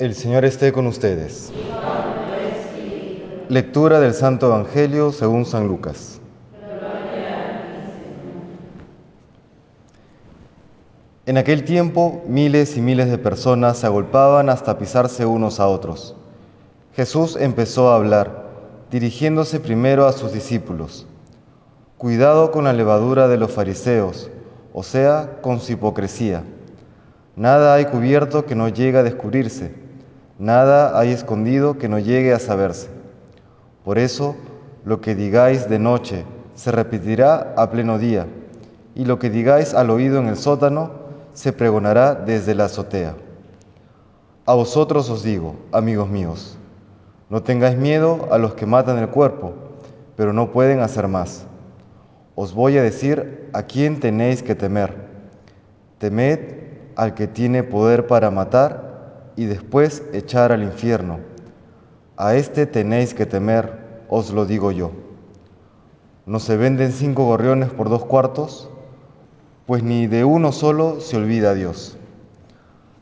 El Señor esté con ustedes. Lectura del Santo Evangelio según San Lucas. En aquel tiempo miles y miles de personas se agolpaban hasta pisarse unos a otros. Jesús empezó a hablar, dirigiéndose primero a sus discípulos. Cuidado con la levadura de los fariseos, o sea, con su hipocresía. Nada hay cubierto que no llegue a descubrirse, nada hay escondido que no llegue a saberse. Por eso, lo que digáis de noche se repetirá a pleno día, y lo que digáis al oído en el sótano se pregonará desde la azotea. A vosotros os digo, amigos míos, no tengáis miedo a los que matan el cuerpo, pero no pueden hacer más. Os voy a decir a quién tenéis que temer. Temed al que tiene poder para matar y después echar al infierno. A este tenéis que temer, os lo digo yo. ¿No se venden cinco gorriones por dos cuartos? Pues ni de uno solo se olvida Dios.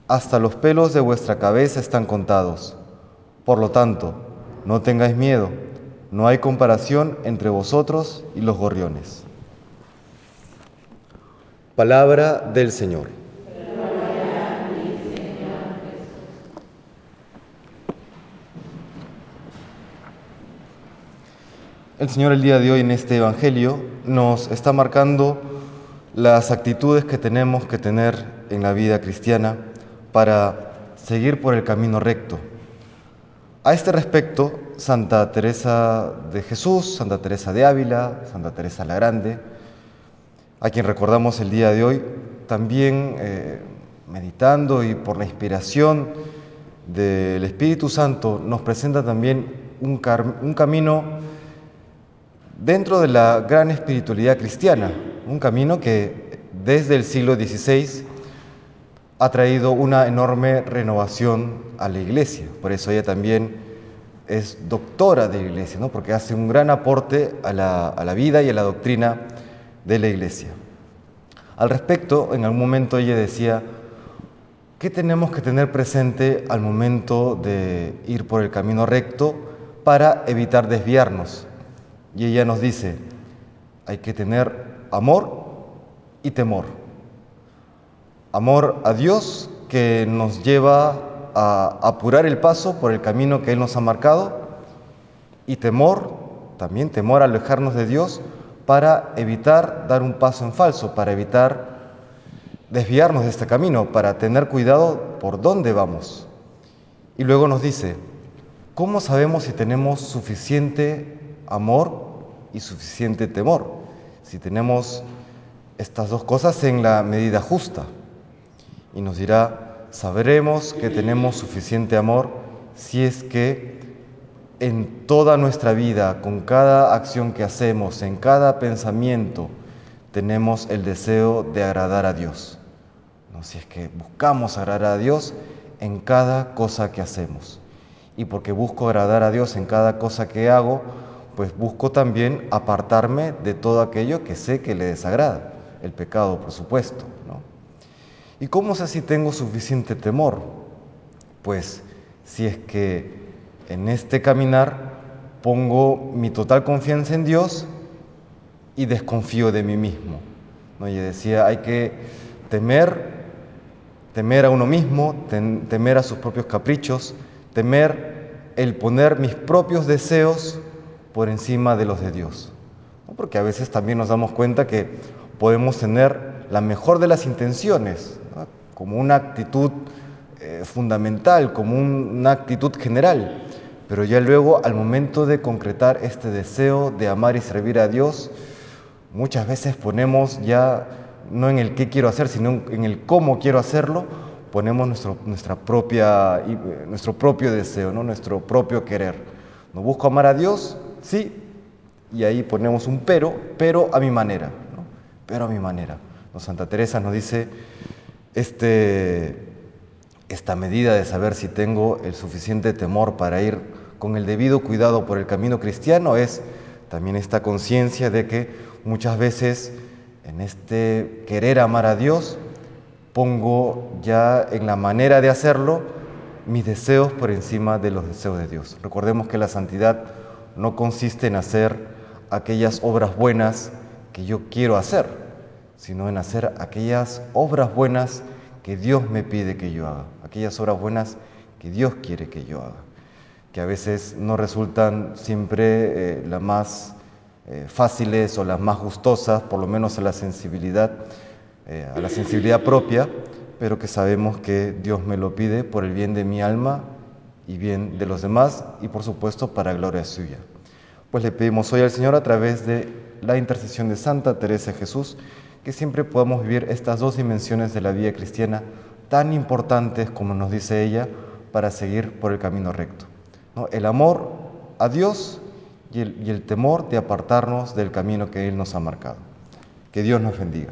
Hasta los pelos de vuestra cabeza están contados. Por lo tanto, no tengáis miedo, no hay comparación entre vosotros y los gorriones. Palabra del Señor. El Señor el día de hoy en este Evangelio nos está marcando las actitudes que tenemos que tener en la vida cristiana para seguir por el camino recto. A este respecto, Santa Teresa de Jesús, Santa Teresa de Ávila, Santa Teresa la Grande, a quien recordamos el día de hoy, también eh, meditando y por la inspiración del Espíritu Santo, nos presenta también un, un camino dentro de la gran espiritualidad cristiana, un camino que desde el siglo XVI ha traído una enorme renovación a la iglesia. Por eso ella también es doctora de la iglesia, ¿no? porque hace un gran aporte a la, a la vida y a la doctrina de la iglesia. Al respecto, en algún momento ella decía, ¿qué tenemos que tener presente al momento de ir por el camino recto para evitar desviarnos? Y ella nos dice, hay que tener amor y temor. Amor a Dios que nos lleva a apurar el paso por el camino que Él nos ha marcado y temor, también temor a alejarnos de Dios para evitar dar un paso en falso, para evitar desviarnos de este camino, para tener cuidado por dónde vamos. Y luego nos dice, ¿cómo sabemos si tenemos suficiente amor y suficiente temor? Si tenemos estas dos cosas en la medida justa. Y nos dirá, sabremos que tenemos suficiente amor si es que en toda nuestra vida, con cada acción que hacemos, en cada pensamiento, tenemos el deseo de agradar a Dios. ¿No? Si es que buscamos agradar a Dios en cada cosa que hacemos. Y porque busco agradar a Dios en cada cosa que hago, pues busco también apartarme de todo aquello que sé que le desagrada el pecado, por supuesto. ¿no? ¿Y cómo sé si tengo suficiente temor? Pues si es que en este caminar pongo mi total confianza en Dios y desconfío de mí mismo. ¿no? Y decía, hay que temer, temer a uno mismo, temer a sus propios caprichos, temer el poner mis propios deseos por encima de los de Dios. Porque a veces también nos damos cuenta que podemos tener la mejor de las intenciones, como una actitud eh, fundamental, como una actitud general, pero ya luego al momento de concretar este deseo de amar y servir a Dios, muchas veces ponemos ya no en el qué quiero hacer, sino en el cómo quiero hacerlo, ponemos nuestro, nuestra propia, eh, nuestro propio deseo, ¿no? nuestro propio querer. ¿No busco amar a Dios? Sí, y ahí ponemos un pero, pero a mi manera pero a mi manera. Santa Teresa nos dice este, esta medida de saber si tengo el suficiente temor para ir con el debido cuidado por el camino cristiano es también esta conciencia de que muchas veces en este querer amar a Dios pongo ya en la manera de hacerlo mis deseos por encima de los deseos de Dios. Recordemos que la santidad no consiste en hacer aquellas obras buenas que yo quiero hacer, sino en hacer aquellas obras buenas que Dios me pide que yo haga, aquellas obras buenas que Dios quiere que yo haga, que a veces no resultan siempre eh, las más eh, fáciles o las más gustosas, por lo menos a la sensibilidad, eh, a la sensibilidad propia, pero que sabemos que Dios me lo pide por el bien de mi alma y bien de los demás y por supuesto para gloria suya. Pues le pedimos hoy al Señor a través de la intercesión de Santa Teresa Jesús que siempre podamos vivir estas dos dimensiones de la vida cristiana tan importantes como nos dice ella para seguir por el camino recto. El amor a Dios y el, y el temor de apartarnos del camino que Él nos ha marcado. Que Dios nos bendiga.